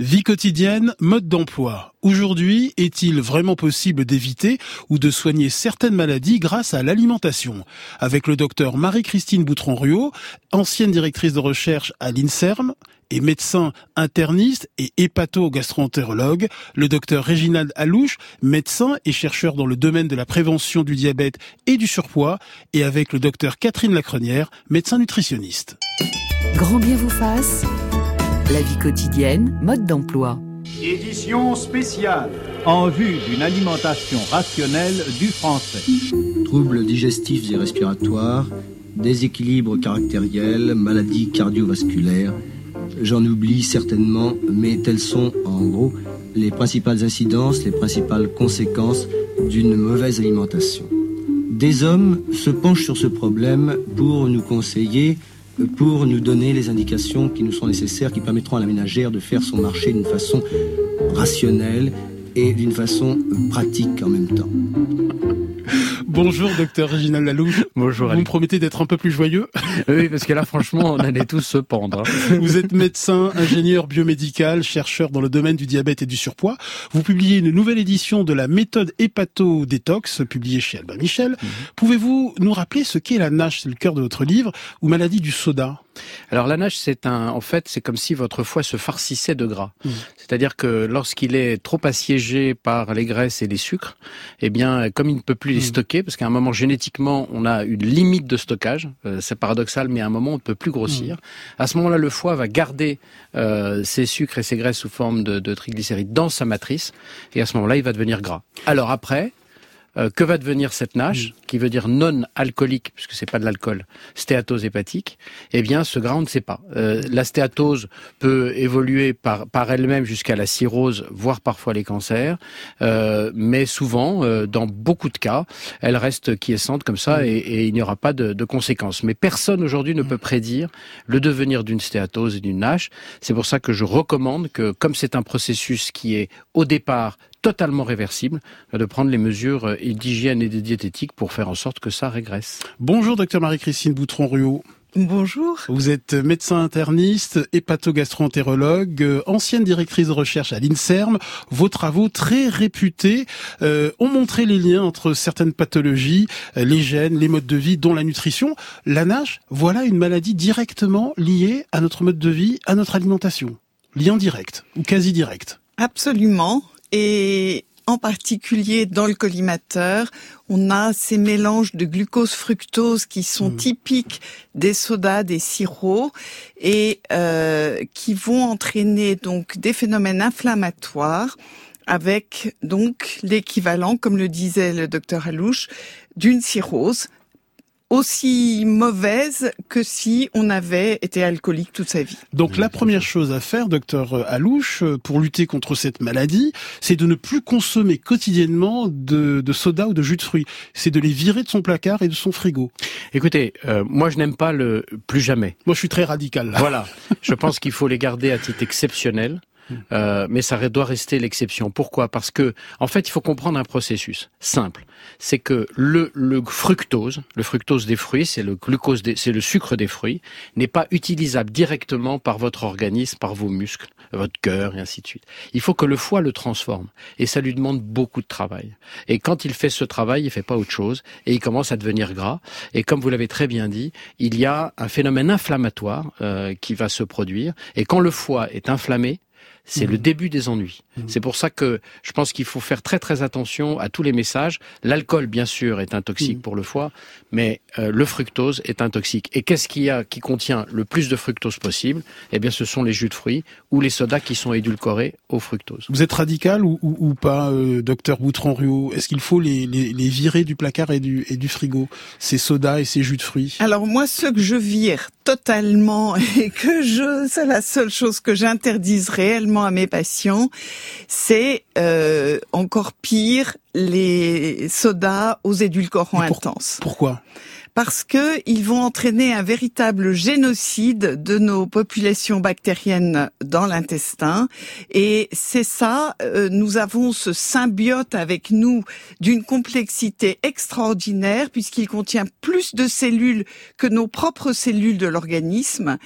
Vie quotidienne, mode d'emploi. Aujourd'hui, est-il vraiment possible d'éviter ou de soigner certaines maladies grâce à l'alimentation? Avec le docteur Marie-Christine Boutron-Ruot, ancienne directrice de recherche à l'INSERM et médecin interniste et hépato-gastroentérologue, le docteur Réginald Alouche, médecin et chercheur dans le domaine de la prévention du diabète et du surpoids, et avec le docteur Catherine Lacrenière, médecin nutritionniste. Grand bien vous fasse la vie quotidienne, mode d'emploi. Édition spéciale en vue d'une alimentation rationnelle du français. Troubles digestifs et respiratoires, déséquilibres caractériels, maladies cardiovasculaires. J'en oublie certainement, mais telles sont en gros les principales incidences, les principales conséquences d'une mauvaise alimentation. Des hommes se penchent sur ce problème pour nous conseiller pour nous donner les indications qui nous sont nécessaires, qui permettront à la ménagère de faire son marché d'une façon rationnelle et d'une façon pratique en même temps. Bonjour, docteur Réginald Lalouche. Bonjour. Vous me promettez d'être un peu plus joyeux? Oui, parce que là, franchement, on allait tous se pendre. Hein. Vous êtes médecin, ingénieur biomédical, chercheur dans le domaine du diabète et du surpoids. Vous publiez une nouvelle édition de la méthode hépato-détox, publiée chez Albin Michel. Mhm. Pouvez-vous nous rappeler ce qu'est la NASH, c'est le cœur de votre livre, ou maladie du soda? Alors la nage, c'est un, en fait, c'est comme si votre foie se farcissait de gras. Mmh. C'est-à-dire que lorsqu'il est trop assiégé par les graisses et les sucres, eh bien, comme il ne peut plus les mmh. Parce qu'à un moment génétiquement, on a une limite de stockage. Euh, c'est paradoxal, mais à un moment, on ne peut plus grossir. Mmh. À ce moment-là, le foie va garder euh, ses sucres et ses graisses sous forme de, de triglycérides dans sa matrice, et à ce moment-là, il va devenir gras. Alors après, euh, que va devenir cette nage, qui veut dire non alcoolique, puisque c'est pas de l'alcool, stéatose hépatique Eh bien, ce gras, on ne sait pas. Euh, la stéatose peut évoluer par, par elle-même jusqu'à la cirrhose, voire parfois les cancers, euh, mais souvent, dans beaucoup de cas, elle reste quiescente comme ça et, et il n'y aura pas de, de, conséquences. Mais personne aujourd'hui ne peut prédire le devenir d'une stéatose et d'une nage. C'est pour ça que je recommande que, comme c'est un processus qui est au départ totalement réversible, de prendre les mesures d'hygiène et de diététique pour faire en sorte que ça régresse. Bonjour docteur Marie-Christine Boutron-Ruot. Bonjour. Vous êtes médecin interniste, hépatogastroentérologue, euh, ancienne directrice de recherche à l'INSERM. Vos travaux très réputés euh, ont montré les liens entre certaines pathologies, euh, les gènes, les modes de vie, dont la nutrition. La NASH, voilà une maladie directement liée à notre mode de vie, à notre alimentation. Lien direct ou quasi direct. Absolument. Et en particulier dans le collimateur, on a ces mélanges de glucose-fructose qui sont mmh. typiques des sodas, des sirops, et euh, qui vont entraîner donc des phénomènes inflammatoires avec donc l'équivalent, comme le disait le docteur Alouche, d'une cirrhose aussi mauvaise que si on avait été alcoolique toute sa vie. Donc la première chose à faire, docteur Alouche, pour lutter contre cette maladie, c'est de ne plus consommer quotidiennement de, de, soda ou de jus de fruits. C'est de les virer de son placard et de son frigo. Écoutez, euh, moi je n'aime pas le plus jamais. Moi je suis très radical. Voilà, je pense qu'il faut les garder à titre exceptionnel. Euh, mais ça doit rester l'exception. Pourquoi? Parce que, en fait, il faut comprendre un processus simple. C'est que le, le, fructose, le fructose des fruits, c'est le glucose, c'est le sucre des fruits, n'est pas utilisable directement par votre organisme, par vos muscles, votre cœur et ainsi de suite. Il faut que le foie le transforme, et ça lui demande beaucoup de travail. Et quand il fait ce travail, il fait pas autre chose, et il commence à devenir gras. Et comme vous l'avez très bien dit, il y a un phénomène inflammatoire euh, qui va se produire, et quand le foie est inflammé, c'est le mmh. début des ennuis. Mmh. C'est pour ça que je pense qu'il faut faire très très attention à tous les messages. L'alcool, bien sûr, est un toxique mmh. pour le foie, mais euh, le fructose est un toxique. Et qu'est-ce qu'il y a qui contient le plus de fructose possible? Eh bien, ce sont les jus de fruits ou les sodas qui sont édulcorés au fructose. Vous êtes radical ou, ou, pas, euh, docteur Boutron-Ruot? Est-ce qu'il faut les, les, les, virer du placard et du, et du frigo, ces sodas et ces jus de fruits? Alors moi, ce que je vire totalement et que je, c'est la seule chose que j'interdise réellement à mes patients, c'est euh, encore pire, les sodas aux édulcorants intenses. Pourquoi? Parce que ils vont entraîner un véritable génocide de nos populations bactériennes dans l'intestin. Et c'est ça, euh, nous avons ce symbiote avec nous d'une complexité extraordinaire puisqu'il contient plus de cellules que nos propres cellules de l'organisme.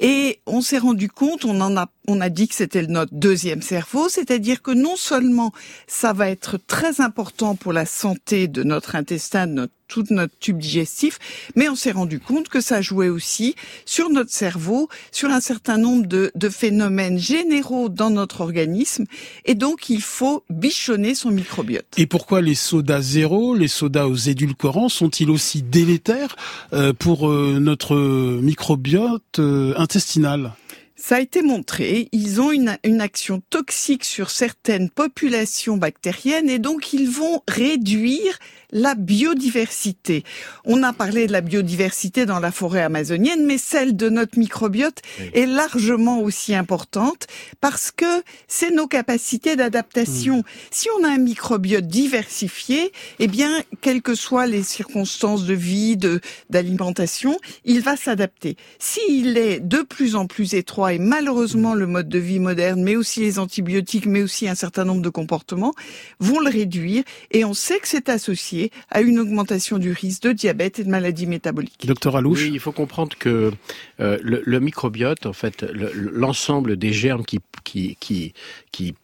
Et on s'est rendu compte, on en a on a dit que c'était notre deuxième cerveau, c'est-à-dire que non seulement ça va être très important pour la santé de notre intestin, de notre tout notre tube digestif, mais on s'est rendu compte que ça jouait aussi sur notre cerveau, sur un certain nombre de, de, phénomènes généraux dans notre organisme, et donc il faut bichonner son microbiote. Et pourquoi les sodas zéro, les sodas aux édulcorants sont-ils aussi délétères euh, pour euh, notre microbiote euh, intestinal? Ça a été montré, ils ont une, une, action toxique sur certaines populations bactériennes et donc ils vont réduire la biodiversité. On a parlé de la biodiversité dans la forêt amazonienne, mais celle de notre microbiote est largement aussi importante parce que c'est nos capacités d'adaptation. Hmm. Si on a un microbiote diversifié, eh bien, quelles que soient les circonstances de vie, de, d'alimentation, il va s'adapter. S'il est de plus en plus étroit et malheureusement le mode de vie moderne, mais aussi les antibiotiques, mais aussi un certain nombre de comportements, vont le réduire et on sait que c'est associé à une augmentation du risque de diabète et de maladies métaboliques. Docteur Alouche Oui, il faut comprendre que euh, le, microbiote, en fait, l'ensemble des germes qui, qui, qui, qui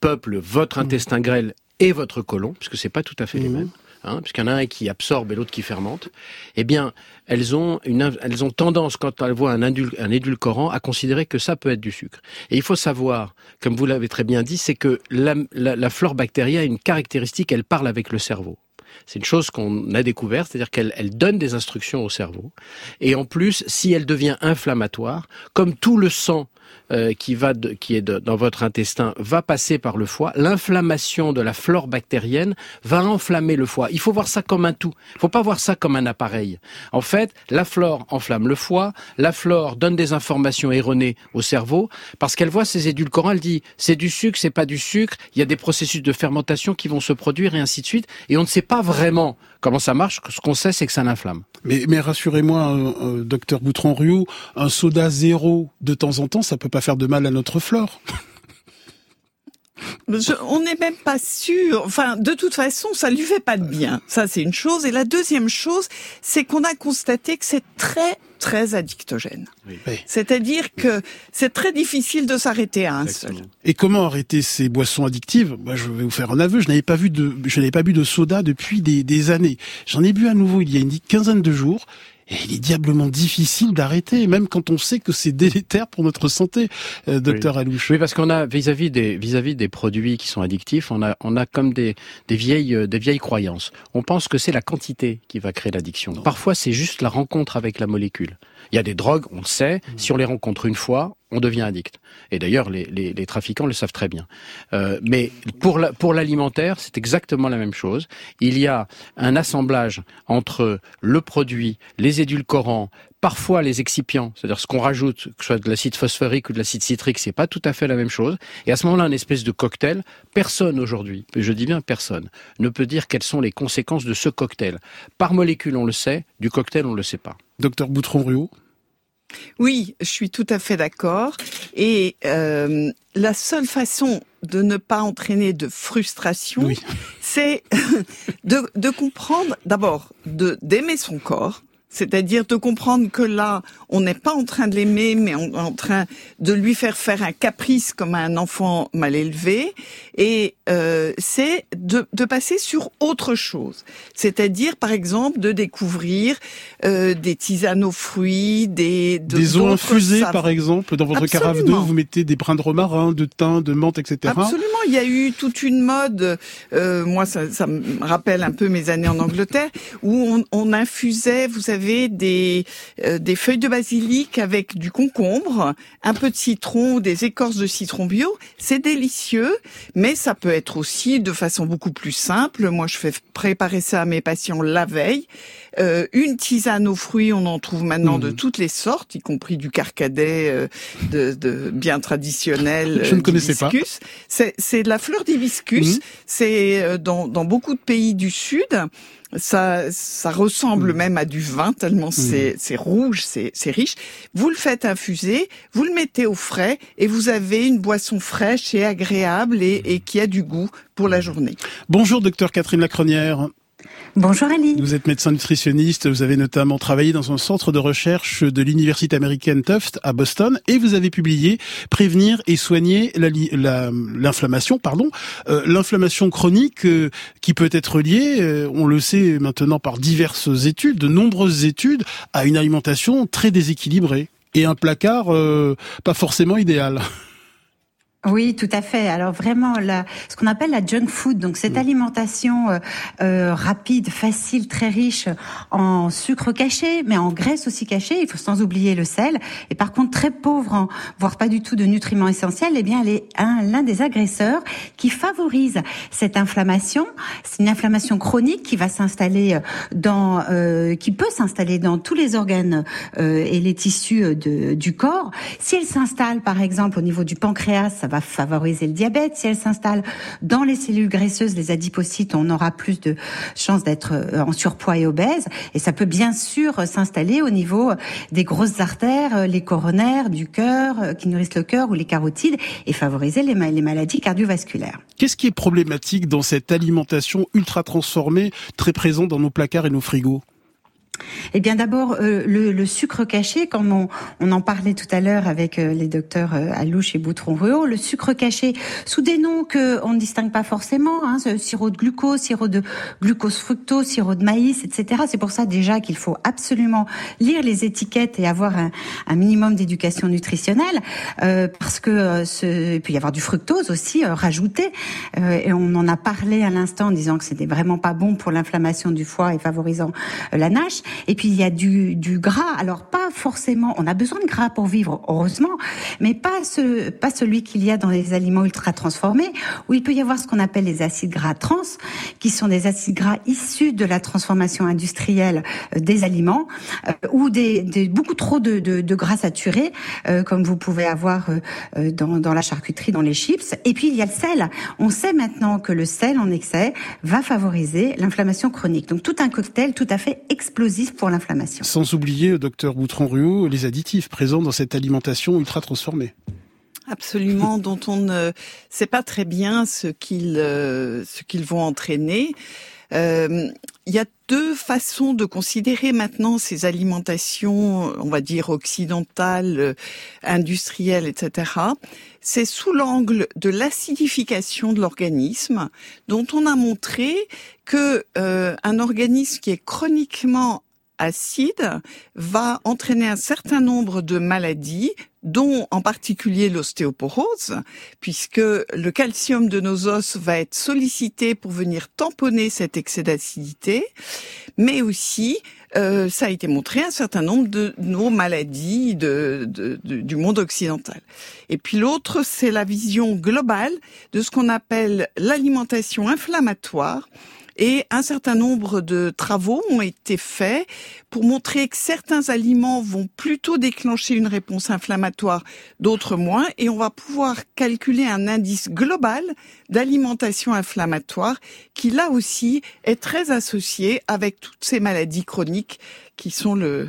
peuplent votre mmh. intestin grêle et votre côlon, puisque c'est pas tout à fait les mmh. mêmes, hein, puisqu'il y en a un qui absorbe et l'autre qui fermente, eh bien, elles ont, une, elles ont tendance, quand elles voient un, édulcorant, à considérer que ça peut être du sucre. Et il faut savoir, comme vous l'avez très bien dit, c'est que la, la, la flore bactérienne a une caractéristique, elle parle avec le cerveau. C'est une chose qu'on a découvert, c'est-à-dire qu'elle elle donne des instructions au cerveau. Et en plus, si elle devient inflammatoire, comme tout le sang euh, qui va qui est dans votre intestin va passer par le foie, l'inflammation de la flore bactérienne va enflammer le foie. Il faut voir ça comme un tout. Il faut pas voir ça comme un appareil. En fait, la flore enflamme le foie, la flore donne des informations erronées au cerveau parce qu'elle voit ces édulcorants, elle dit c'est du sucre, c'est pas du sucre, il y a des processus de fermentation qui vont se produire et ainsi de suite et on ne sait pas vraiment comment ça marche, ce qu'on sait c'est que ça l'inflamme. Mais, mais rassurez-moi, euh, euh, docteur Boutron-Rioux, un soda zéro de temps en temps, ça peut pas faire de mal à notre flore. on n'est même pas sûr. Enfin, de toute façon, ça lui fait pas de bien. Ça, c'est une chose. Et la deuxième chose, c'est qu'on a constaté que c'est très très addictogène. C'est-à-dire que c'est très difficile de s'arrêter à un seul. Et comment arrêter ces boissons addictives? Moi, je vais vous faire un aveu. Je n'avais pas vu de, je n'avais pas bu de soda depuis des, des années. J'en ai bu à nouveau il y a une quinzaine de jours et il est diablement difficile d'arrêter, même quand on sait que c'est délétère pour notre santé, euh, docteur Alouche. Oui, parce qu'on a vis-à-vis des vis-à-vis des produits qui sont addictifs, on a on a comme des des vieilles euh, des vieilles croyances. On pense que c'est la quantité qui va créer l'addiction. Parfois, c'est juste la rencontre avec la molécule. Il y a des drogues, on le sait, mmh. si on les rencontre une fois, on devient addict. Et d'ailleurs, les, les, les, trafiquants le savent très bien. Euh, mais pour la, pour l'alimentaire, c'est exactement la même chose. Il y a un assemblage entre le produit, les édulcorants, parfois les excipients, c'est-à-dire ce qu'on rajoute, que ce soit de l'acide phosphorique ou de l'acide citrique, c'est pas tout à fait la même chose. Et à ce moment-là, une espèce de cocktail. Personne aujourd'hui, je dis bien personne, ne peut dire quelles sont les conséquences de ce cocktail. Par molécule, on le sait. Du cocktail, on le sait pas. Docteur Boutron-Rio oui, je suis tout à fait d'accord. Et euh, la seule façon de ne pas entraîner de frustration, c'est de, de comprendre, d'abord, de d'aimer son corps, c'est-à-dire de comprendre que là, on n'est pas en train de l'aimer, mais on est en train de lui faire faire un caprice comme un enfant mal élevé. Et euh, c'est de, de, passer sur autre chose. C'est-à-dire, par exemple, de découvrir euh, des tisanes aux fruits, des... des eaux infusées, par exemple. Dans votre carafe d'eau, vous mettez des brins de romarin, de thym, de menthe, etc. Absolument. Il y a eu toute une mode, euh, moi ça, ça, me rappelle un peu mes années en Angleterre, où on, on infusait, vous savez, des, euh, des feuilles de basilic avec du concombre, un peu de citron, des écorces de citron bio. C'est délicieux, mais ça peut être aussi de façon beaucoup plus simple. Moi, je fais préparer ça à mes patients la veille. Euh, une tisane aux fruits, on en trouve maintenant de Mhm. toutes les sortes, y compris du carcadet euh, de, de bien traditionnel. Je ne euh, connaissais pas. C'est de la fleur d'hibiscus. Mhm. C'est euh, dans, dans beaucoup de pays du Sud. Ça, ça ressemble Mhm. même à du vin tellement c'est c'est rouge, c'est c'est riche. Vous le faites infuser, vous le mettez au frais et vous avez une boisson fraîche et agréable et, et qui a du goût pour la journée. Bonjour docteur Catherine Lacronière. Bonjour Ali. Vous êtes médecin nutritionniste, vous avez notamment travaillé dans un centre de recherche de l'université américaine Tufts à Boston et vous avez publié Prévenir et soigner la li- la- l'inflammation, pardon, Euh, l'inflammation chronique euh, qui peut être liée, euh, on le sait maintenant par diverses études, de nombreuses études, à une alimentation très déséquilibrée et un placard pas forcément idéal. Oui, tout à fait. Alors vraiment, la, ce qu'on appelle la junk food, donc cette alimentation euh, euh, rapide, facile, très riche en sucre caché, mais en graisse aussi cachée. Il faut sans oublier le sel. Et par contre, très pauvre, en, voire pas du tout de nutriments essentiels. Eh bien, elle est un- l'un des agresseurs qui favorise cette inflammation. C'est une inflammation chronique qui va s'installer euh, dans, euh, qui peut s'installer dans tous les organes euh, et les tissus euh, de, du corps. Si elle s'installe, par exemple, au niveau du pancréas, ça va favoriser le diabète. Si elle s'installe dans les cellules graisseuses, les adipocytes, on aura plus de chances d'être euh, en surpoids et obèse. Et ça peut bien sûr s'installer au niveau des grosses artères, euh, les coronaires, du cœur, euh, qui nourrissent le cœur ou les carotides, et favoriser les maladies cardiovasculaires. Qu'est-ce qui est problématique dans cette alimentation ultra transformée, très présente dans nos placards et nos frigos? Eh bien, d'abord, euh, le, le sucre caché, comme on, on en parlait tout à l'heure avec euh, les docteurs euh, Alouche et Boutron-Ruot, le sucre caché sous des noms que on ne distingue pas forcément, hein, sirop de glucose, sirop de glucose fructose, sirop de maïs, etc. C'est pour ça déjà qu'il faut absolument lire les étiquettes et avoir un, un minimum d'éducation nutritionnelle, euh, parce que euh, ce, il peut y avoir du fructose aussi euh, rajouté, et on en a parlé à l'instant en disant que c'était vraiment pas bon pour l'inflammation du foie et favorisant la nage. Et puis il y a du, gras. Alors pas forcément. On a besoin de gras pour vivre, heureusement, mais pas ce, pas celui qu'il y a dans les aliments ultra transformés, où il peut y avoir ce qu'on appelle les acides gras trans, qui sont des acides gras issus de la transformation industrielle euh, des aliments, euh, ou des, beaucoup trop de, gras saturés, euh, comme vous pouvez avoir dans la charcuterie, dans les chips. Et puis il y a le sel. On sait maintenant que le sel en excès va favoriser l'inflammation chronique. Donc tout un cocktail tout à fait explosif pour l'inflammation. Sans oublier, docteur Boutron-Ruot, les additifs présents dans cette alimentation ultra transformée. Absolument, dont on ne sait pas très bien ce qu'ils euh, ce qu'ils vont entraîner. Euh, Il y a deux façons de considérer maintenant ces alimentations, on va dire occidentales, euh, industrielles, etc. C'est sous l'angle de l'acidification de l'organisme, dont on a montré que euh, un organisme qui est chroniquement acide va entraîner un certain nombre de maladies, dont en particulier l'ostéoporose, puisque le calcium de nos os va être sollicité pour venir tamponner cet excès d'acidité, mais aussi euh, ça a été montré un certain nombre de nos maladies de, de- du monde occidental. Et puis l'autre, c'est la vision globale de ce qu'on appelle l'alimentation inflammatoire. Et un certain nombre de travaux ont été faits pour montrer que certains aliments vont plutôt déclencher une réponse inflammatoire, d'autres moins, et on va pouvoir calculer un indice global d'alimentation inflammatoire qui là aussi est très associé avec toutes ces maladies chroniques qui sont le,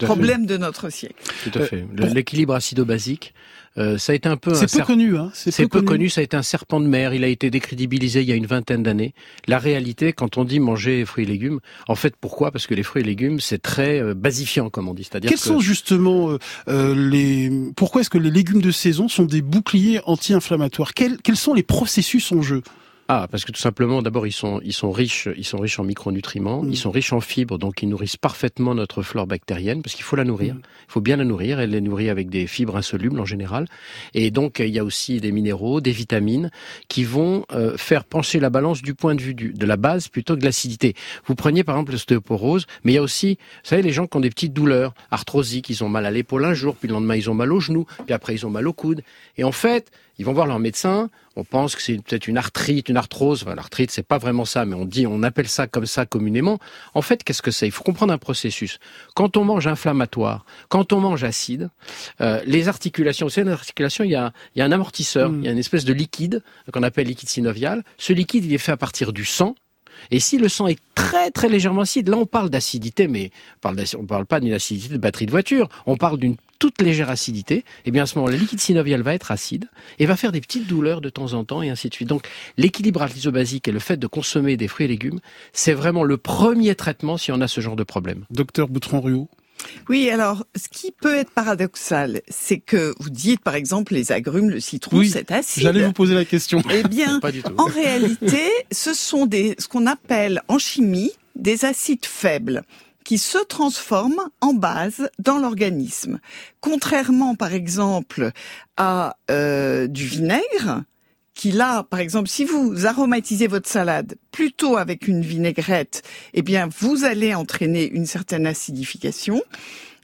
problème de notre siècle. Tout à fait. Le- L'équilibre acido-basique, euh, ça a été un peu un C'est peu connu, hein C'est peu connu, ça a été un serpent de mer, il a été décrédibilisé il y a une vingtaine d'années. La réalité, quand on dit manger fruits et légumes, en fait, pourquoi? Parce que les fruits et légumes, c'est très euh, basifiant, comme on dit. C'est-à-dire Quels que sont justement euh, les pourquoi est-ce que les légumes de saison sont des boucliers anti-inflammatoires? Quels, quels sont les processus en jeu? Ah, parce que tout simplement, d'abord, ils sont, ils sont riches, ils sont riches en micronutriments, Mm. ils sont riches en fibres, donc ils nourrissent parfaitement notre flore bactérienne, parce qu'il faut la nourrir. Mm. Il faut bien la nourrir. Elle est nourrie avec des fibres insolubles en général. Et donc, il y a aussi des minéraux, des vitamines qui vont euh, faire pencher la balance du point de vue du, de la base plutôt que de l'acidité. Vous preniez par exemple l'ostéoporose, mais il y a aussi, vous savez, les gens qui ont des petites douleurs arthrosiques, ils ont mal à l'épaule un jour, puis le lendemain ils ont mal au genou, puis après ils ont mal au coude. Et en fait, ils vont voir leur médecin. On pense que c'est peut-être une arthrite, une arthrose. Enfin, l'arthrite, c'est pas vraiment ça, mais on dit, on appelle ça comme ça communément. En fait, qu'est-ce que c'est? Il faut comprendre un processus. Quand on mange inflammatoire, quand on mange acide, euh, les articulations, vous savez, les articulations, il y a, il y a un amortisseur, Mm. il y a une espèce de liquide qu'on appelle liquide synovial. Ce liquide, il est fait à partir du sang. Et si le sang est très très légèrement acide, là on parle d'acidité, mais on parle, on parle pas d'une acidité de batterie de voiture, on parle d'une toute légère acidité, et bien à ce moment, le liquide synovial va être acide et va faire des petites douleurs de temps en temps et ainsi de suite. Donc l'équilibre basique et le fait de consommer des fruits et légumes, c'est vraiment le premier traitement si on a ce genre de problème. Docteur Boutron-Ruot. Oui, alors, ce qui peut être paradoxal, c'est que vous dites, par exemple, les agrumes, le citron, Oui, c'est acide. J'allais vous poser la question. Eh bien, Pas du tout. en réalité, ce sont des, ce qu'on appelle en chimie des acides faibles qui se transforment en base dans l'organisme. Contrairement, par exemple, à euh, du vinaigre, qui là, par exemple, si vous aromatisez votre salade plutôt avec une vinaigrette, eh bien, vous allez entraîner une certaine acidification.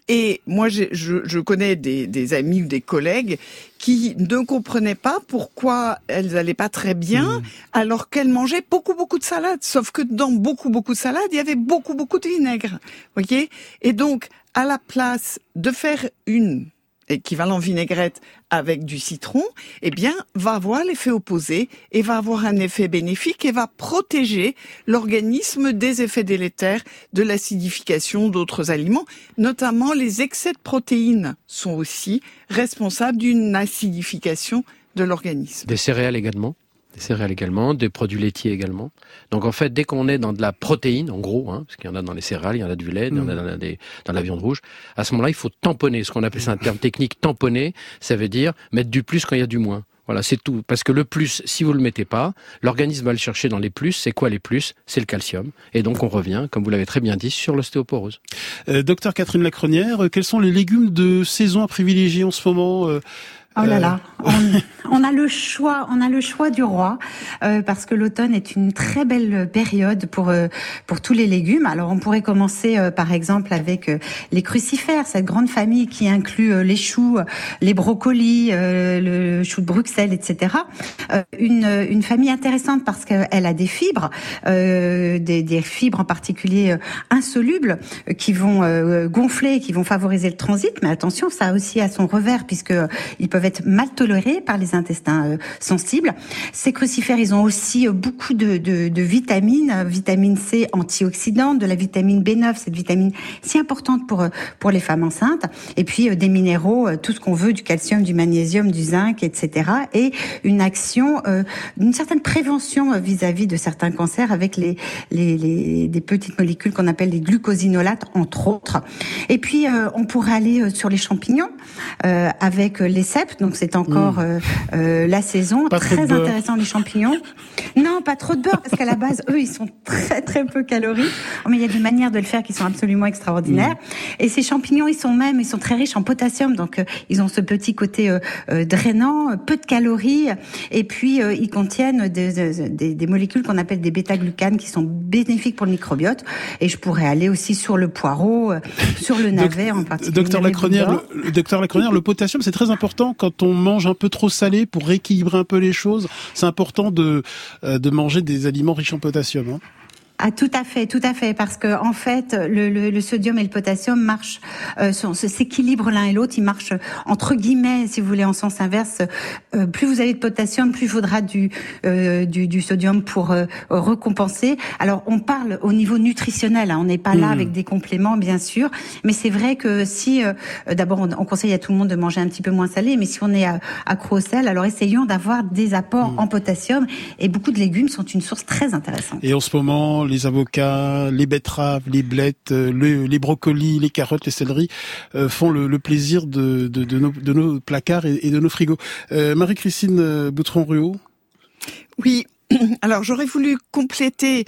Et moi, je, je connais des, des amis ou des collègues qui ne comprenaient pas pourquoi elles allaient pas très bien alors qu'elles mangeaient beaucoup beaucoup de salade. Sauf que dans beaucoup beaucoup de salade, il y avait beaucoup beaucoup de vinaigre. Voyez? Et donc, à la place de faire une équivalent vinaigrette avec du citron, eh bien, va avoir l'effet opposé et va avoir un effet bénéfique et va protéger l'organisme des effets délétères de l'acidification d'autres aliments. Notamment, les excès de protéines sont aussi responsables d'une acidification de l'organisme. Des céréales également? Des céréales également, des produits laitiers également. Donc en fait, dès qu'on est dans de la protéine, en gros, hein, parce qu'il y en a dans les céréales, il y en a du lait, il y en a dans la, des- dans la viande rouge, à ce moment-là, il faut tamponner. Ce qu'on appelle ça un terme technique, tamponner, ça veut dire mettre du plus quand il y a du moins. Voilà, c'est tout. Parce que le plus, si vous le mettez pas, l'organisme va le chercher dans les plus. C'est quoi les plus? C'est le calcium. Et donc on revient, comme vous l'avez très bien dit, sur l'ostéoporose. Euh, docteur Catherine Lacrenière, euh, quels sont les légumes de saison à privilégier en ce moment euh, Oh là Euh, là, on, on a le choix, on a le choix du roi euh, parce que l'automne est une très belle période pour euh, pour tous les légumes. Alors on pourrait commencer euh, par exemple avec euh, les crucifères, cette grande famille qui inclut euh, les choux, les brocolis, euh, le chou de Bruxelles, etc. Euh, une une famille intéressante parce qu'elle a des fibres, euh, des, des fibres en particulier insolubles qui vont euh, gonfler, qui vont favoriser le transit. Mais attention, ça a aussi à son revers puisque ils peuvent être mal tolérés par les intestins euh, sensibles. Ces crucifères, ils ont aussi euh, beaucoup de, de, de vitamines, euh, vitamine C antioxydante, de la vitamine B9, cette vitamine si importante pour pour les femmes enceintes, et puis des minéraux, tout ce qu'on veut, du calcium, du magnésium, du zinc, etc. Et une action, une certaine prévention vis-à-vis de certains cancers avec les, les, les des petites molécules qu'on appelle les glucosinolates, entre autres. Et puis on pourrait aller sur les champignons avec les cèpes, donc c'est encore euh, euh, la saison. Pas très intéressant les champignons. Non, pas trop de beurre parce qu'à la base, eux, ils sont très très peu caloriques. Mais il y a des manières de le faire qui sont absolument extraordinaires. Et ces champignons, ils sont même, ils sont très riches en potassium, donc euh, ils ont ce petit côté euh, euh, drainant, peu de calories, et puis euh, ils contiennent des, des- des- molécules qu'on appelle des bêta-glucanes qui sont bénéfiques pour le microbiote. Et je pourrais aller aussi sur le poireau, sur le navet en particulier. Docteur bouillon. le, docteur Lacrenière, le potassium, c'est très important quand on mange un peu trop salé pour rééquilibrer un peu les choses. C'est important de euh, manger des aliments riches en potassium. hein. Ah tout à fait, tout à fait, parce que en fait, le, le, le sodium et le potassium marchent, euh, s'équilibrent l'un et l'autre. Ils marchent entre guillemets, si vous voulez, en sens inverse. Euh, plus vous avez de potassium, plus il faudra du euh, du, du sodium pour euh, recompenser. Alors on parle au niveau nutritionnel. hein, on n'est pas là Mm. avec des compléments, bien sûr, mais c'est vrai que si, euh, d'abord, on, on conseille à tout le monde de manger un petit peu moins salé, mais si on est accro au sel, alors essayons d'avoir des apports Mm. en potassium. Et beaucoup de légumes sont une source très intéressante. Et en ce moment, les avocats, les betteraves, les blettes, euh, le- les brocolis, les carottes, les céleris euh, font le, plaisir de, nos, placards et, et de nos frigos. Euh, Marie-Christine euh, Boutron-Ruot? Oui, alors j'aurais voulu compléter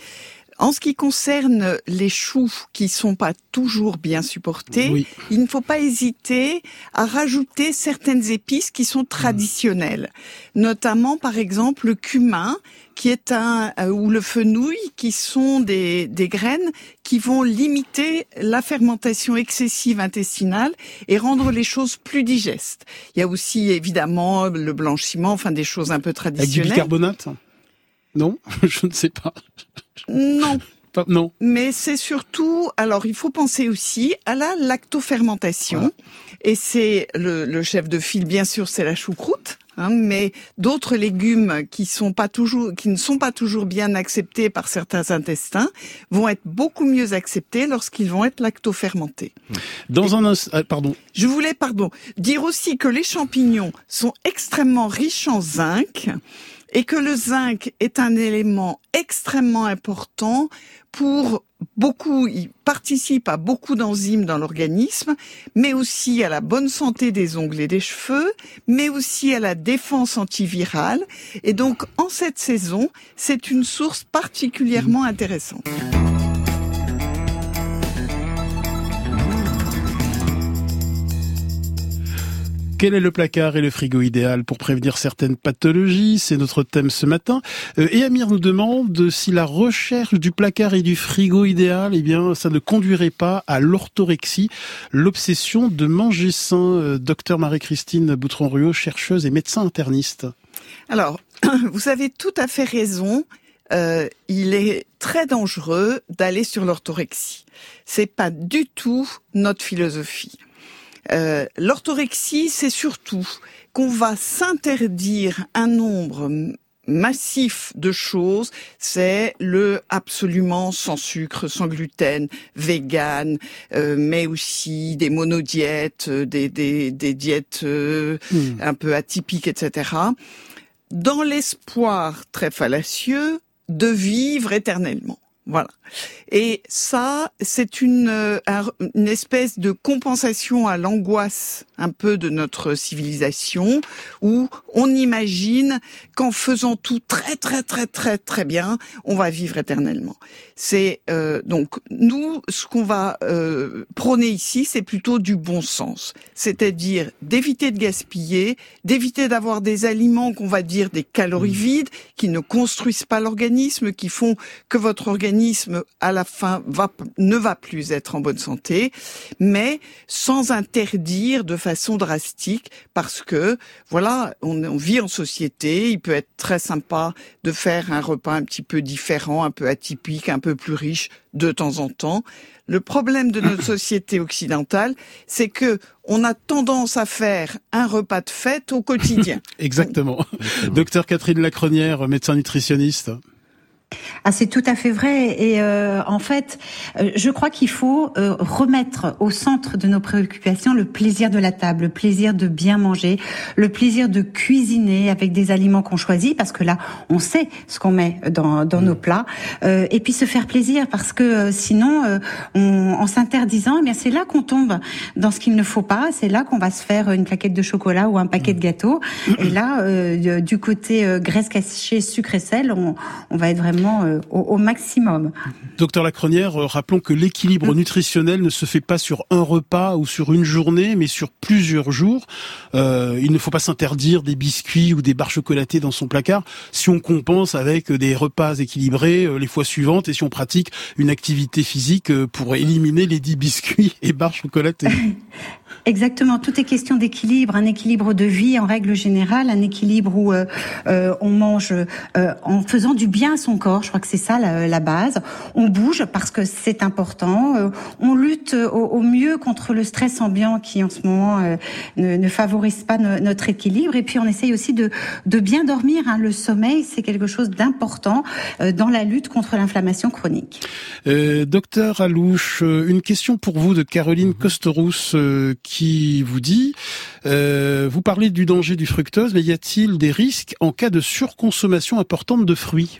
En ce qui concerne les choux qui sont pas toujours bien supportés, il ne faut pas hésiter à rajouter certaines épices qui sont traditionnelles, notamment par exemple le cumin qui est un euh, ou le fenouil qui sont des, des graines qui vont limiter la fermentation excessive intestinale et rendre les choses plus digestes. Il y a aussi évidemment le blanchiment, enfin des choses un peu traditionnelles. Avec du bicarbonate Non, je ne sais pas. Non. non. Mais c'est surtout, alors il faut penser aussi à la lactofermentation. Et c'est le, le, chef de file, bien sûr, c'est la choucroute. Hein, mais d'autres légumes qui sont pas toujours, qui ne sont pas toujours bien acceptés par certains intestins, vont être beaucoup mieux acceptés lorsqu'ils vont être lactofermentés. Dans un, ah, pardon. Je voulais, pardon, dire aussi que les champignons sont extrêmement riches en zinc et que le zinc est un élément extrêmement important pour beaucoup, il participe à beaucoup d'enzymes dans l'organisme, mais aussi à la bonne santé des ongles et des cheveux, mais aussi à la défense antivirale. Et donc, en cette saison, c'est une source particulièrement intéressante. Quel est le placard et le frigo idéal pour prévenir certaines pathologies? C'est notre thème ce matin. Euh, et Amir nous demande si la recherche du placard et du frigo idéal, eh bien, ça ne conduirait pas à l'orthorexie, l'obsession de manger sain. Euh, docteur Marie-Christine Boutron-Ruot, chercheuse et médecin interniste. Alors, vous avez tout à fait raison. Euh, il est très dangereux d'aller sur l'orthorexie. C'est pas du tout notre philosophie. Euh, l'orthorexie, c'est surtout qu'on va s'interdire un nombre massif de choses, c'est le absolument sans sucre, sans gluten, vegan, euh, mais aussi des monodiètes, euh, des, des, des diètes hmm. un peu atypiques, etc. Dans l'espoir très fallacieux de vivre éternellement. Voilà. Et ça, c'est une, euh, une espèce de compensation à l'angoisse un peu de notre civilisation, où on imagine qu'en faisant tout très très très très très bien, on va vivre éternellement. C'est euh, donc nous, ce qu'on va euh, prôner ici, c'est plutôt du bon sens, c'est-à-dire d'éviter de gaspiller, d'éviter d'avoir des aliments qu'on va dire des calories mmh. vides, qui ne construisent pas l'organisme, qui font que votre organisme à la fin va, ne va plus être en bonne santé, mais sans interdire de façon drastique parce que voilà, on, on vit en société, il peut être très sympa de faire un repas un petit peu différent, un peu atypique, un peu plus riche de temps en temps. Le problème de notre société occidentale, c'est que on a tendance à faire un repas de fête au quotidien. Exactement. Docteur Catherine Lacronière, médecin nutritionniste. Ah, c'est tout à fait vrai. Et euh, en fait, euh, je crois qu'il faut euh, remettre au centre de nos préoccupations le plaisir de la table, le plaisir de bien manger, le plaisir de cuisiner avec des aliments qu'on choisit, parce que là, on sait ce qu'on met dans, dans nos plats. et puis se faire plaisir, parce que sinon, on, en s'interdisant, eh bien c'est là qu'on tombe dans ce qu'il ne faut pas. C'est là qu'on va se faire une plaquette de chocolat ou un paquet de gâteaux. Et là, du côté graisse cachée, sucre et sel, on, on va être vraiment euh, au, maximum. Docteur Lacronière, euh, rappelons que l'équilibre nutritionnel ne se fait pas sur un repas ou sur une journée, mais sur plusieurs jours. Euh, il ne faut pas s'interdire des biscuits ou des barres chocolatées dans son placard si on compense avec des repas équilibrés les fois suivantes et si on pratique une activité physique pour éliminer les dix biscuits et barres chocolatées. Exactement, tout est question d'équilibre, un équilibre de vie en règle générale, un équilibre où on mange en faisant du bien à son corps je crois que c'est ça la, base. On bouge parce que c'est important. Euh, on lutte au, mieux contre le stress ambiant qui en ce moment euh, ne, favorise pas notre équilibre. Et puis on essaye aussi de, bien dormir. Hein. Le sommeil, c'est quelque chose d'important euh, dans la lutte contre l'inflammation chronique. docteur Alouche, une question pour vous de Caroline Costerous qui vous dit, vous parlez du danger du fructose, mais y a-t-il des risques en cas de surconsommation importante de fruits?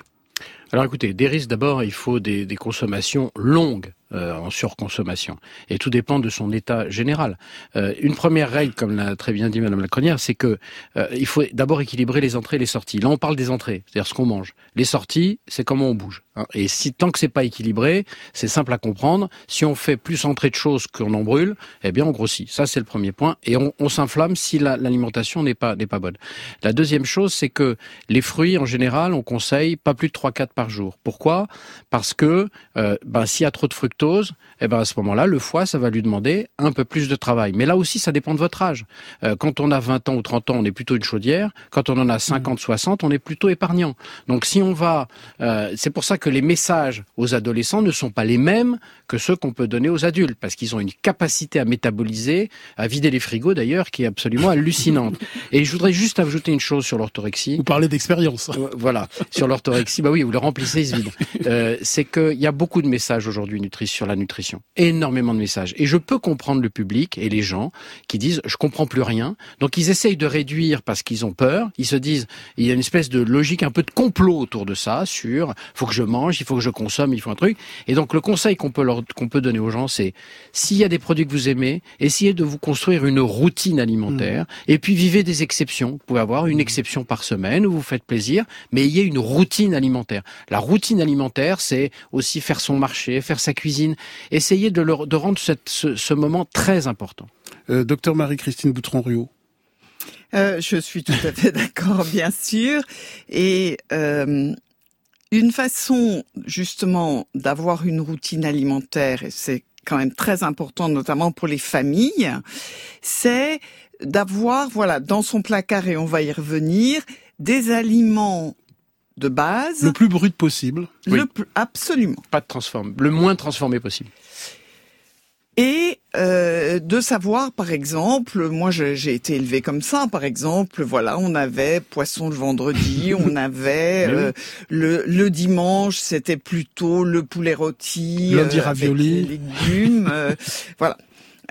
Alors écoutez, des risques d'abord, il faut des, consommations longues. Euh, en surconsommation. Et tout dépend de son état général. Euh, une première règle, comme l'a très bien dit Madame Lacronière, c'est que euh, il faut d'abord équilibrer les entrées et les sorties. Là, on parle des entrées, c'est-à-dire ce qu'on mange. Les sorties, c'est comment on bouge. Hein. Et si tant que c'est pas équilibré, c'est simple à comprendre. Si on fait plus entrer de choses qu'on en brûle, eh bien on grossit. Ça c'est le premier point. Et on, on s'inflamme si l'alimentation n'est pas n'est pas bonne. La deuxième chose, c'est que les fruits en général, on conseille pas plus de 3-4 par jour. Pourquoi? Parce que euh, ben, s'il y a trop de fructose, eh ben à ce moment-là, le foie, ça va lui demander un peu plus de travail. Mais là aussi, ça dépend de votre âge. Euh, quand on a 20 ans ou 30 ans, on est plutôt une chaudière. Quand on en a 50, 60, on est plutôt épargnant. Donc si on va, euh, c'est pour ça que les messages aux adolescents ne sont pas les mêmes que ceux qu'on peut donner aux adultes, parce qu'ils ont une capacité à métaboliser, à vider les frigos d'ailleurs, qui est absolument hallucinante. Et je voudrais juste ajouter une chose sur l'orthorexie. Vous parlez d'expérience. Euh, voilà, sur l'orthorexie, bah oui, vous le remplissez, il se vide. Euh, c'est qu'il y a beaucoup de messages aujourd'hui sur la nutrition, énormément de messages. Et je peux comprendre le public et les gens qui disent je comprends plus rien. Donc ils essayent de réduire parce qu'ils ont peur. Ils se disent il y a une espèce de logique un peu de complot autour de ça sur faut que je mange, il faut que je consomme, il faut un truc. Et donc le conseil qu'on peut leur, qu'on peut donner aux gens, c'est s'il y a des produits que vous aimez, essayez de vous construire une routine alimentaire mmh. et puis vivez des exceptions. Vous pouvez avoir une mmh. exception par semaine où vous faites plaisir, mais ayez une routine alimentaire. La routine alimentaire, c'est aussi faire son marché, faire sa cuisine. Essayez de, de rendre cette, ce, moment très important. Euh, docteur Marie-Christine Boutron-Rio. Euh, je suis tout à fait d'accord, bien sûr. Et euh, une façon justement d'avoir une routine alimentaire, et c'est quand même très important, notamment pour les familles, c'est d'avoir, voilà, dans son placard, et on va y revenir, des aliments de base. Le plus brut possible. Le plus, absolument. Pas de transforme, le moins transformé possible et euh, de savoir, par exemple, moi j'ai été élevé comme ça, par exemple, voilà, on avait poisson le vendredi, on avait euh, le, le dimanche, c'était plutôt le poulet rôti, lundi euh, ravioli, légumes, euh, voilà.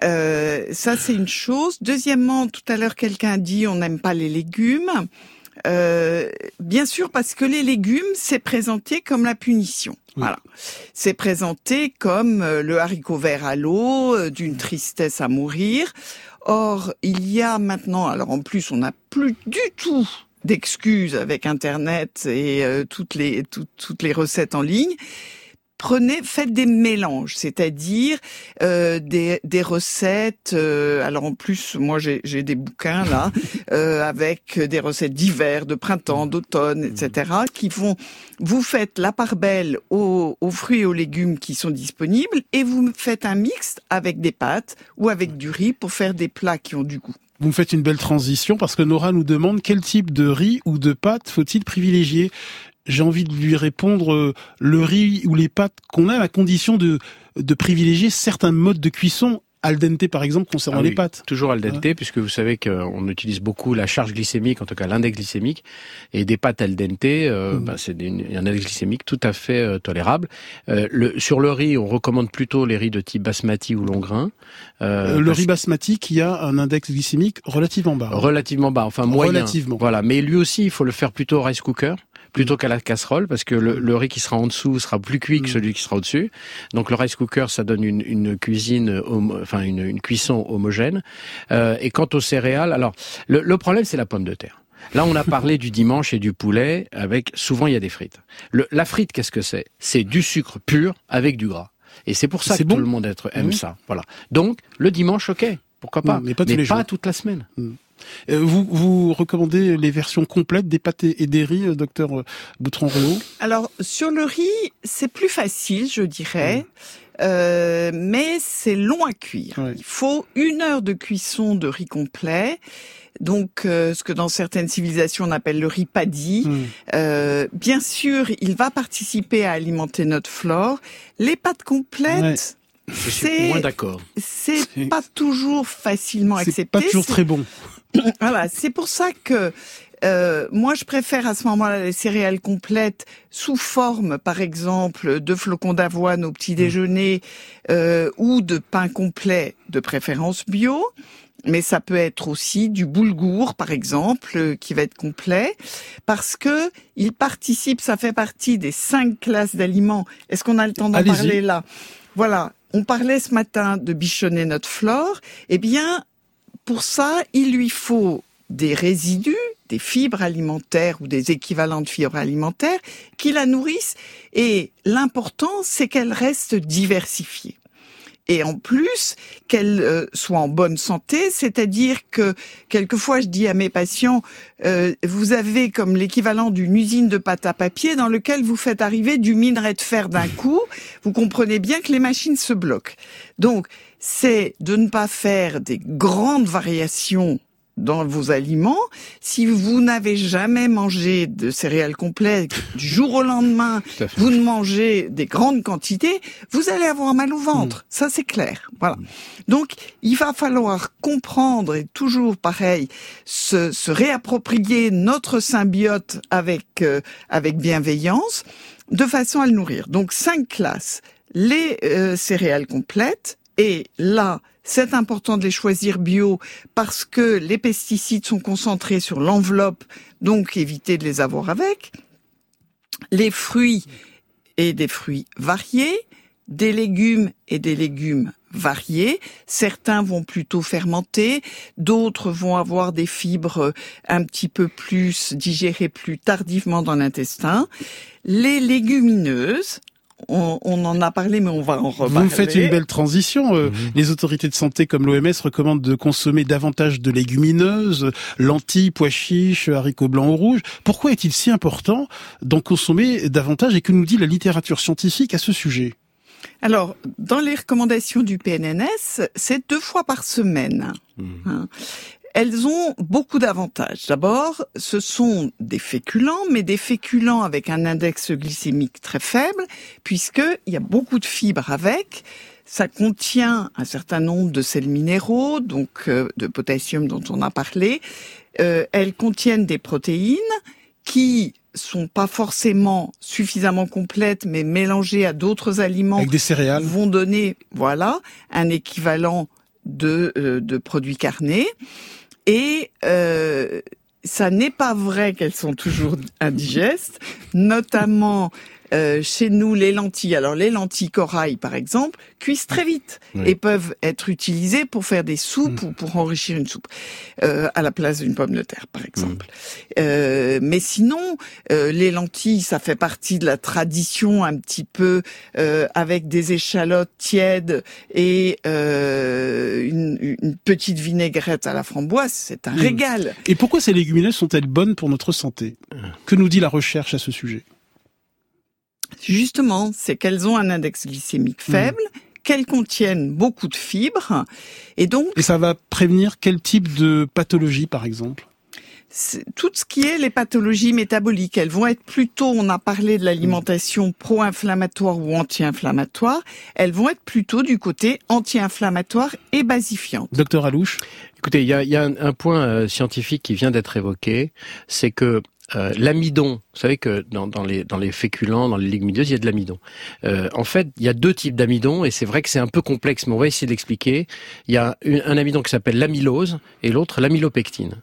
Euh, ça c'est une chose. Deuxièmement, tout à l'heure quelqu'un dit on n'aime pas les légumes. Euh, bien sûr, parce que les légumes, c'est présenté comme la punition. Voilà. C'est présenté comme euh, le haricot vert à l'eau, euh, d'une tristesse à mourir. Or, il y a maintenant, alors en plus, on n'a plus du tout d'excuses avec Internet et toutes les toutes les recettes en ligne prenez, faites des mélanges, c'est-à-dire euh, des, des, recettes. Euh, alors en plus, moi j'ai des bouquins là euh, avec des recettes d'hiver, de printemps, d'automne, etc. qui vont. Vous faites la part belle aux, aux, fruits et aux légumes qui sont disponibles et vous faites un mix avec des pâtes ou avec du riz pour faire des plats qui ont du goût. Vous me faites une belle transition parce que Nora nous demande quel type de riz ou de pâte faut-il privilégier? J'ai envie de lui répondre euh, le riz ou les pâtes qu'on a à condition de, de privilégier certains modes de cuisson al dente par exemple concernant ah les pâtes. Toujours al dente puisque vous savez qu'on utilise beaucoup la charge glycémique, en tout cas l'index glycémique, et des pâtes al dente, euh, mm. bah, c'est un index glycémique tout à fait euh, tolérable. Euh, le, sur le riz, on recommande plutôt les riz de type basmati ou long grain. le riz basmati qui a un index glycémique relativement bas. Relativement bas, enfin moyen. Relativement. Voilà, mais lui aussi, il faut le faire plutôt au rice cooker plutôt qu'à la casserole parce que le, riz qui sera en dessous sera plus cuit que mm. celui qui sera au-dessus. Donc le rice cooker, ça donne une, une cuisine, enfin une, une, cuisson homogène. Euh, et quant aux céréales, alors le, le problème c'est la pomme de terre. Là, on a parlé du dimanche et du poulet avec souvent il y a des frites. Le, la frite, qu'est-ce que c'est? C'est du sucre pur avec du gras. Et c'est pour ça que tout le monde aime ça. Voilà. Donc le dimanche, ok, pourquoi pas, mais pas, mais pas toute la semaine. Mm. Euh, vous, vous recommandez les versions complètes des pâtes et des riz, euh, docteur euh, Boutron-Réau Alors, sur le riz, c'est plus facile, je dirais. Euh, mais c'est long à cuire. Il faut une heure de cuisson de riz complet. Donc, ce que dans certaines civilisations on appelle le riz paddy. Euh, bien sûr, il va participer à alimenter notre flore. Les pâtes complètes. Je suis moins d'accord. C'est pas toujours facilement accepté. C'est pas toujours très bon. voilà, c'est pour ça que euh, moi, je préfère à ce moment-là les céréales complètes sous forme, par exemple, de flocons d'avoine au petit mmh. déjeuner euh, ou de pain complet, de préférence bio. Mais ça peut être aussi du boulgour, par exemple, euh, qui va être complet, parce que il participe, ça fait partie des cinq classes d'aliments. Est-ce qu'on a le temps d'en parler là? Voilà. On parlait ce matin de bichonner notre flore. Eh bien, pour ça, il lui faut des résidus, des fibres alimentaires ou des équivalents de fibres alimentaires qui la nourrissent. Et l'important, c'est qu'elle reste diversifiée et en plus qu'elle euh, soit en bonne santé, c'est-à-dire que quelquefois je dis à mes patients, euh, vous avez comme l'équivalent d'une usine de pâte à papier dans lequel vous faites arriver du minerai de fer d'un coup, vous comprenez bien que les machines se bloquent. Donc c'est de ne pas faire des grandes variations dans vos aliments. Si vous n'avez jamais mangé de céréales complètes, du jour au lendemain, vous ne mangez des grandes quantités, vous allez avoir mal au ventre. Mm. Ça, c'est clair. Voilà. Donc, il va falloir comprendre et toujours pareil, se, se réapproprier notre symbiote avec, euh, avec bienveillance de façon à le nourrir. Donc, cinq classes. Les euh, céréales complètes, et là, c'est important de les choisir bio parce que les pesticides sont concentrés sur l'enveloppe, donc éviter de les avoir avec. Les fruits et des fruits variés, des légumes et des légumes variés. Certains vont plutôt fermenter, d'autres vont avoir des fibres un petit peu plus digérées plus tardivement dans l'intestin. Les légumineuses, on, en a parlé, mais on va en reparler. Vous faites une belle transition. Euh, mhm. Les autorités de santé comme l'OMS recommandent de consommer davantage de légumineuses, lentilles, pois chiches, haricots blancs ou rouges. Pourquoi est-il si important d'en consommer davantage et que nous dit la littérature scientifique à ce sujet? Alors, dans les recommandations du PNNS, c'est deux fois par semaine. Mhm. Elles ont beaucoup d'avantages. D'abord, ce sont des féculents, mais des féculents avec un index glycémique très faible, puisqu'il y a beaucoup de fibres avec. Ça contient un certain nombre de sels minéraux, donc euh, de potassium dont on a parlé. Euh, elles contiennent des protéines qui sont pas forcément suffisamment complètes, mais mélangées à d'autres aliments, avec des céréales, vont donner, voilà, un équivalent de, euh, de produits carnés. Et euh, ça n'est pas vrai qu'elles sont toujours indigestes, notamment euh, chez nous, les lentilles, alors les lentilles corail par exemple, cuisent très vite et peuvent être utilisées pour faire des soupes mm. ou pour enrichir une soupe, euh, à la place d'une pomme de terre par exemple. Mm. Euh, mais sinon, euh, les lentilles, ça fait partie de la tradition un petit peu euh, avec des échalotes tièdes et une, une, petite vinaigrette à la framboise, c'est un mm. régal. Et pourquoi ces légumineuses sont-elles bonnes pour notre santé? Que nous dit la recherche à ce sujet? Justement, c'est qu'elles ont un index glycémique hmm. faible, qu'elles contiennent beaucoup de fibres, et donc... Et ça va prévenir quel type de pathologie, par exemple? Tout ce qui est les pathologies métaboliques, elles vont être plutôt, on a parlé de l'alimentation pro-inflammatoire ou anti-inflammatoire, elles vont être plutôt du côté anti-inflammatoire et basifiante. Docteur Alouche? Écoutez, il y a, y a un, point euh, scientifique qui vient d'être évoqué, c'est que euh, l'amidon, vous savez que dans, les, féculents, dans les légumineuses, il y a de l'amidon. Euh, en fait, il y a deux types d'amidon, et c'est vrai que c'est un peu complexe, mais on va essayer d'expliquer. Il y a un amidon qui s'appelle l'amylose, et l'autre l'amylopectine.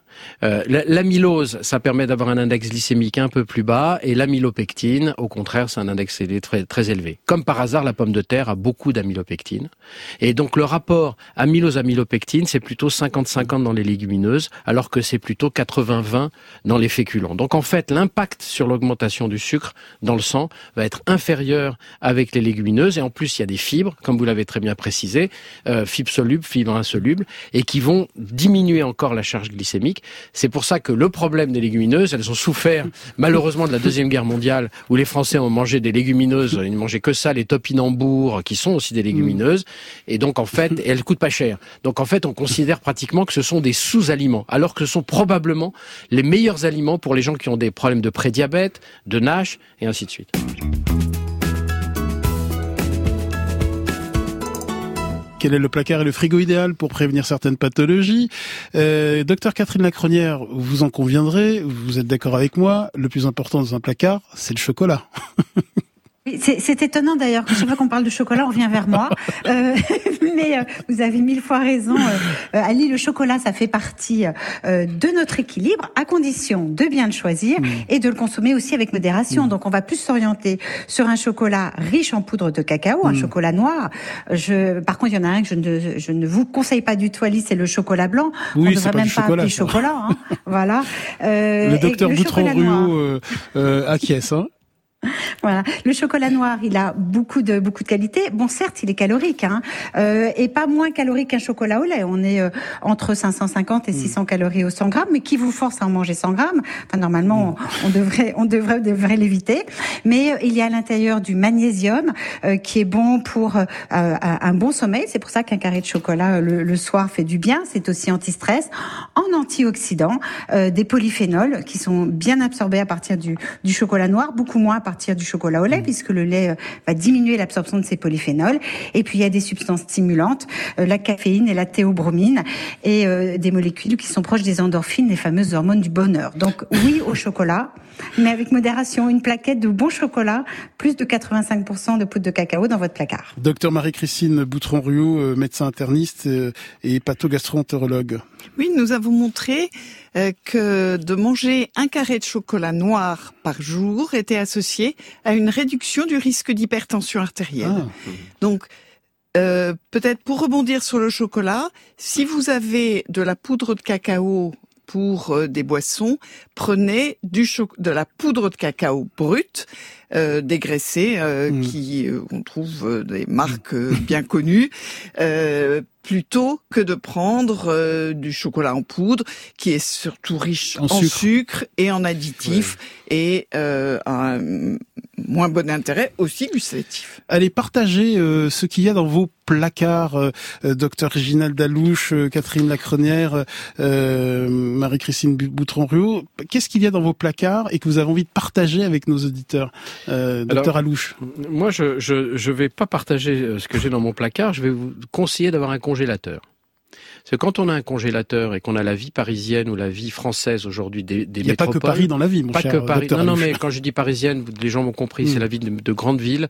Euh, l'amylose, ça permet d'avoir un index glycémique un peu plus bas, et l'amylopectine, au contraire, c'est un index très, très élevé. Comme par hasard, la pomme de terre a beaucoup d'amylopectine. Et donc le rapport amylose-amylopectine, c'est plutôt 50-50 dans les légumineuses, alors que c'est plutôt 80-20 dans les féculents. Donc en fait, l'impact sur l'augmentation du sucre dans le sang va être inférieur avec les légumineuses. Et en plus, il y a des fibres, comme vous l'avez très bien précisé, euh, fibres solubles, fibres insolubles, et qui vont diminuer encore la charge glycémique. C'est pour ça que le problème des légumineuses, elles ont souffert malheureusement de la deuxième guerre mondiale, où les Français ont mangé des légumineuses, ils ne mangeaient que ça, les topinambours, qui sont aussi des légumineuses, et donc en fait, elles coûtent pas cher. Donc en fait, on considère pratiquement que ce sont des sous-aliments, alors que ce sont probablement les meilleurs aliments pour les gens qui ont des problèmes de prédiabète, de NASH, et ainsi de suite. quel est le placard et le frigo idéal pour prévenir certaines pathologies? Euh, docteur Catherine Lacronière, vous en conviendrez, vous êtes d'accord avec moi, le plus important dans un placard, c'est le chocolat. C'est étonnant d'ailleurs que chaque fois qu'on parle de chocolat, on revient vers moi. Euh, mais euh, vous avez mille fois raison, euh, Ali. Le chocolat, ça fait partie de notre équilibre, à condition de bien le choisir mm. et de le consommer aussi avec modération. Mm. Donc, on va plus s'orienter sur un chocolat riche en poudre de cacao, un mm. chocolat noir. Je, par contre, il y en a un que je ne, je ne vous conseille pas du tout, Ali, c'est le chocolat blanc. Oui, on ne devrait même pas appeler chocolat. Hein. voilà. le docteur Boutron-Ruot acquiesce. Hein voilà. Le chocolat noir, il a beaucoup de beaucoup de qualités. Bon, certes, il est calorique, hein, euh, et pas moins calorique qu'un chocolat au lait. On est euh, entre 550 et 600 mm. calories au 100 grammes, mais qui vous force à en manger 100 grammes? Enfin, normalement, mm. on, devrait on devrait devrait l'éviter. Mais euh, il y a à l'intérieur du magnésium qui est bon pour un bon sommeil. C'est pour ça qu'un carré de chocolat le, soir fait du bien. C'est aussi anti-stress, en antioxydants, des polyphénols qui sont bien absorbés à partir du, du chocolat noir, beaucoup moins à partir du chocolat au lait, mm. puisque le lait euh, va diminuer l'absorption de ces polyphénols. Et puis il y a des substances stimulantes, euh, la caféine et la théobromine, et euh, des molécules qui sont proches des endorphines, les fameuses hormones du bonheur. Donc oui au chocolat, mais avec modération. Une plaquette de bon chocolat, plus de 85% de poudre de cacao dans votre placard. Docteur Marie-Christine Boutron-Ruot, médecin interniste et patho-gastro-entérologue. Oui, nous avons montré que de manger un carré de chocolat noir par jour était associé à une réduction du risque d'hypertension artérielle. Ah. Donc, euh, peut-être pour rebondir sur le chocolat, si vous avez de la poudre de cacao pour euh, des boissons, prenez du de la poudre de cacao brute, euh, dégraissée, mm. qui on trouve des marques bien connues, plutôt que de prendre euh, du chocolat en poudre qui est surtout riche en, sucre. et en additifs et euh, un moins bon intérêt aussi gustatif. Allez, partagez euh, ce qu'il y a dans vos placards, euh, docteur Réginald Dalouche, Catherine Lacrenière, Marie-Christine Boutron-Ruot. Qu'est-ce qu'il y a dans vos placards et que vous avez envie de partager avec nos auditeurs, docteur Alouche? Moi, je, je, je vais pas partager ce que j'ai dans mon placard. Je vais vous conseiller d'avoir un congélateur. Parce que quand on a un congélateur et qu'on a la vie parisienne ou la vie française aujourd'hui des, des Il n'y a pas que Paris dans la vie, mon pas que Paris. Non, non, mais quand je dis parisienne, les gens m'ont compris, c'est hmm. la vie de, de grande ville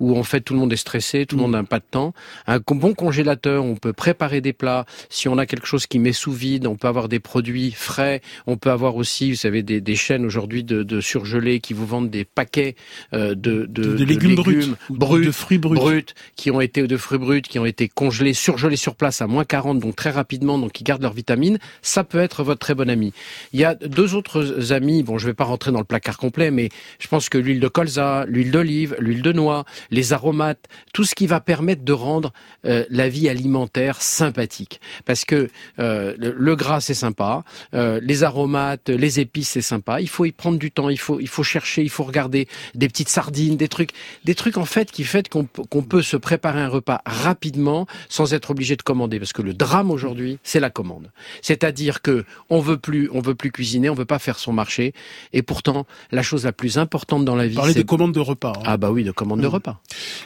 où en fait tout le monde est stressé, tout le monde n'a pas de temps. Un bon congélateur, on peut préparer des plats. Si on a quelque chose qui met sous vide, on peut avoir des produits frais. On peut avoir aussi, vous savez, des, des chaînes aujourd'hui de, de surgelés qui vous vendent des paquets euh, de, de, de, légumes, bruts, bruts, de fruits bruts. bruts, qui ont été de fruits bruts, qui ont été congelés, surgelés sur place à moins 40, donc très rapidement, donc qui gardent leurs vitamines, ça peut être votre très bon ami. Il y a deux autres amis, bon je ne vais pas rentrer dans le placard complet, mais je pense que l'huile de colza, l'huile d'olive, l'huile de noix, les aromates, tout ce qui va permettre de rendre euh, la vie alimentaire sympathique. Parce que euh, le, gras c'est sympa, euh, les aromates, les épices c'est sympa, il faut y prendre du temps, il faut, il faut chercher, il faut regarder des petites sardines, des trucs, des trucs en fait qui fait qu'on peut se préparer un repas rapidement sans être obligé de commander. Parce que le drame aujourd'hui, aujourd'hui, c'est la commande. C'est-à-dire que on veut plus, on veut plus cuisiner, on veut pas faire son marché. Et pourtant, la chose la plus importante dans la vie, c'est... des commandes de repas. Hein. Ah bah oui, de commandes de mmh. repas.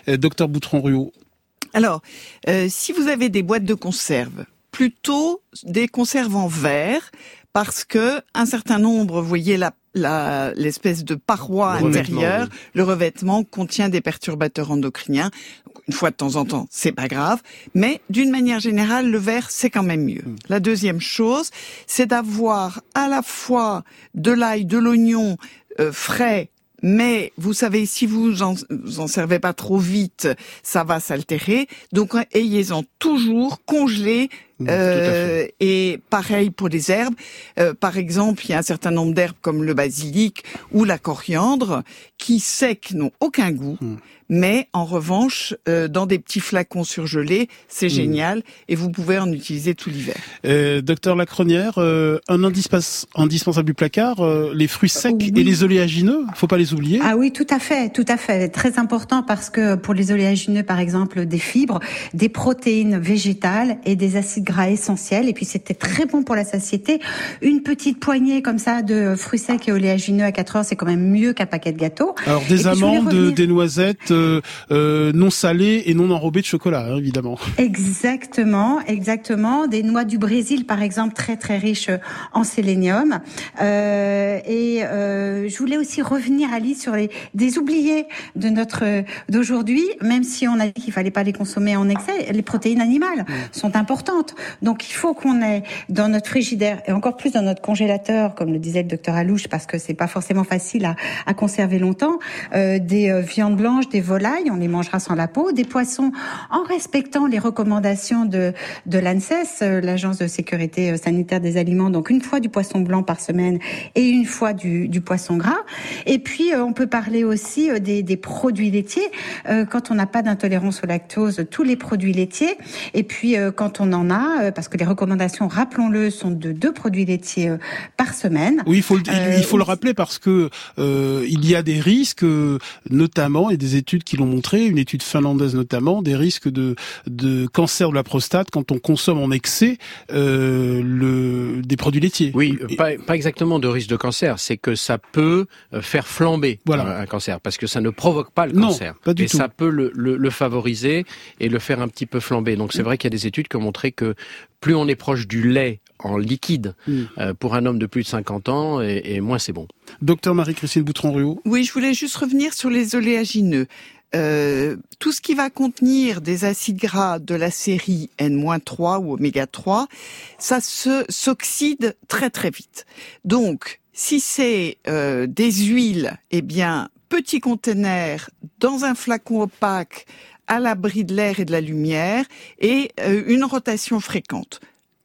Euh, docteur Boutron-Ruot. Alors, euh, si vous avez des boîtes de conserve, plutôt des conserves en verre, parce que un certain nombre, vous voyez la l'espèce de paroi intérieure, le revêtement contient des perturbateurs endocriniens. Une fois de temps en temps, c'est pas grave, mais d'une manière générale, le verre c'est quand même mieux. Hmm. La deuxième chose, c'est d'avoir à la fois de l'ail, de l'oignon euh, frais mais vous savez, si vous en, en servez pas trop vite, ça va s'altérer. Donc ayez-en toujours congelé euh, et pareil pour les herbes. Euh, par exemple, il y a un certain nombre d'herbes comme le basilic ou la coriandre qui secs n'ont aucun goût. Hmm. Mais en revanche, euh, dans des petits flacons surgelés, c'est hmm. génial et vous pouvez en utiliser tout l'hiver. docteur Lacronière, un indispensable du placard, les fruits secs et les oléagineux, faut pas les oublier. Ah oui, tout à fait, tout à fait, très important parce que pour les oléagineux, par exemple, des fibres, des protéines végétales et des acides gras essentiel. Et puis c'était très bon pour la satiété. Une petite poignée comme ça de fruits secs et oléagineux à 4 heures, c'est quand même mieux qu'un paquet de gâteaux. Alors des amandes, des noisettes, non salées et non enrobées de chocolat, hein, évidemment. Exactement, exactement. Des noix du Brésil, par exemple, très très riches en sélénium. et je voulais aussi revenir, Alice, sur les des oubliés de notre d'aujourd'hui, même si on a dit qu'il fallait pas les consommer en excès. Les protéines animales sont importantes, donc il faut qu'on ait dans notre frigidaire et encore plus dans notre congélateur, comme le disait le docteur Alouche, parce que c'est pas forcément facile à, à conserver longtemps, euh, des euh, viandes blanches, des volailles, on les mangera sans la peau, des poissons en respectant les recommandations de, de l'ANSES, euh, l'Agence de sécurité sanitaire des aliments, donc une fois du poisson blanc par semaine et une fois du, du poisson gras. Et puis on peut parler aussi des, des produits laitiers, quand on n'a pas d'intolérance au lactose, tous les produits laitiers, et puis quand on en a, parce que les recommandations, rappelons-le, sont de deux produits laitiers euh, par semaine. Oui, il faut le, il faut le euh, rappeler parce que euh, il y a des risques, notamment, et des études qui l'ont montré, une étude finlandaise notamment, des risques de, de cancer de la prostate quand on consomme en excès le, des produits laitiers. Oui, pas, pas exactement de risque de cancer, c'est que ça peut faire flamber voilà. un cancer, parce que ça ne provoque pas le cancer. Pas du et ça peut le, le, le favoriser et le faire un petit peu flamber. Donc c'est mm. vrai qu'il y a des études qui ont montré que plus on est proche du lait en liquide mm. euh, pour un homme de plus de 50 ans et, moins c'est bon. Docteur Marie-Christine Boutron-Ruot. Oui, je voulais juste revenir sur les oléagineux. Euh, tout ce qui va contenir des acides gras de la série N-3 ou oméga 3, ça se s'oxyde très très vite. Donc, si c'est euh, des huiles, eh bien, petit conteneur dans un flacon opaque à l'abri de l'air et de la lumière et euh, une rotation fréquente.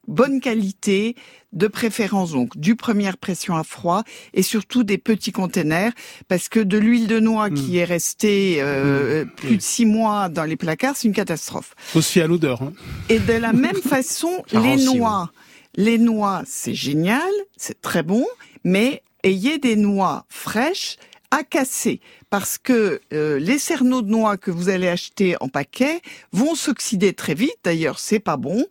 Bonne qualité, de préférence donc du première pression à froid et surtout des petits containers parce que de l'huile de noix qui mm. est restée euh, mm. plus de six mois dans les placards, c'est une catastrophe. Fier à l'odeur. Hein. Et de la même façon, les noix. Les noix, c'est génial, c'est très bon, mais ayez des noix fraîches à casser parce que euh, les cerneaux de noix que vous allez acheter en paquet vont s'oxyder très vite. D'ailleurs, c'est pas bon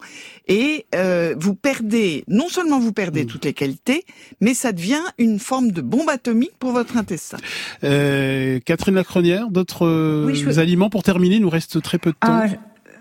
et euh, vous perdez non seulement vous perdez mmh. toutes les qualités, mais ça devient une forme de bombe atomique pour votre intestin. Euh, Catherine Lacronière, d'autres aliments pour terminer, il nous reste très peu de temps. Ah,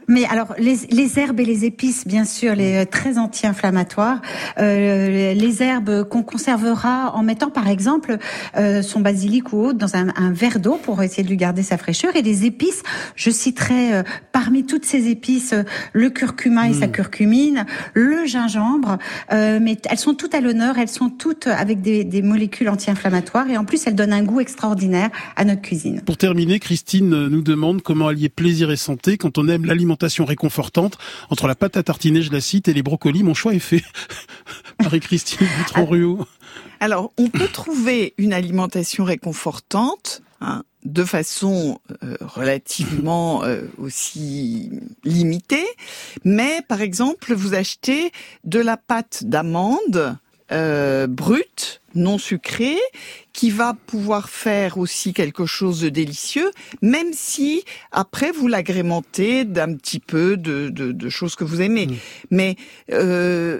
mais alors, les, les, herbes et les épices, bien sûr, les euh, très anti-inflammatoires. Euh, les herbes qu'on conservera en mettant, par exemple, euh, son basilic ou autre dans un, un verre d'eau pour essayer de lui garder sa fraîcheur. Et les épices, je citerai euh, parmi toutes ces épices euh, le curcuma et sa hmm. curcumine, le gingembre. mais elles sont toutes à l'honneur. Elles sont toutes avec des, des molécules anti-inflammatoires et en plus, elles donnent un goût extraordinaire à notre cuisine. Pour terminer, Christine nous demande comment allier plaisir et santé quand on aime l'alimentation réconfortante entre la pâte à tartiner, je la cite, et les brocolis. Mon choix est fait. Marie-Christine Boutron-Ruot. Alors, on peut trouver une alimentation réconfortante hein, de façon euh, relativement euh, aussi limitée, mais par exemple, vous achetez de la pâte d'amande euh, brute, non sucrée, qui va pouvoir faire aussi quelque chose de délicieux, même si après vous l'agrémentez d'un petit peu de, de, choses que vous aimez. Mm. Mais euh,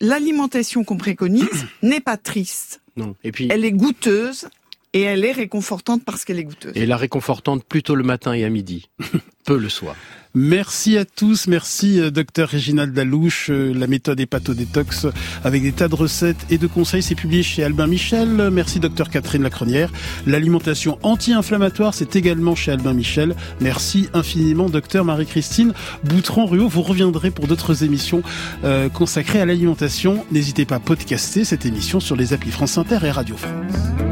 l'alimentation qu'on préconise n'est pas triste. Non. Et puis elle est goûteuse et elle est réconfortante parce qu'elle est goûteuse. Et la réconfortante plutôt le matin et à midi, peu le soir. Merci à tous, merci euh, docteur Réginald Dalouche. Euh, la méthode Détox avec des tas de recettes et de conseils, c'est publié chez Albin Michel. Merci docteur Catherine Lacronière. L'alimentation anti-inflammatoire, c'est également chez Albin Michel. Merci infiniment docteur Marie-Christine Boutron-Ruot. Vous reviendrez pour d'autres émissions euh, consacrées à l'alimentation. N'hésitez pas à podcaster cette émission sur les applis France Inter et Radio France.